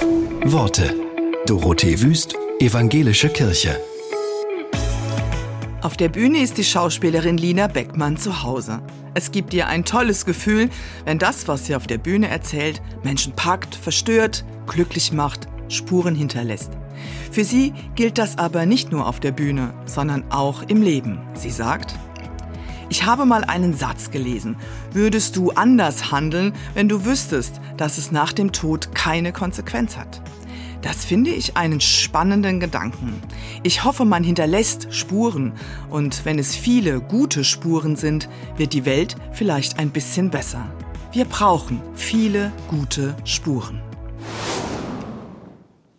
Worte. Dorothee Wüst, Evangelische Kirche. Auf der Bühne ist die Schauspielerin Lina Beckmann zu Hause. Es gibt ihr ein tolles Gefühl, wenn das, was sie auf der Bühne erzählt, Menschen packt, verstört, glücklich macht, Spuren hinterlässt. Für sie gilt das aber nicht nur auf der Bühne, sondern auch im Leben. Sie sagt, ich habe mal einen Satz gelesen. Würdest du anders handeln, wenn du wüsstest, dass es nach dem Tod keine Konsequenz hat? Das finde ich einen spannenden Gedanken. Ich hoffe, man hinterlässt Spuren und wenn es viele gute Spuren sind, wird die Welt vielleicht ein bisschen besser. Wir brauchen viele gute Spuren.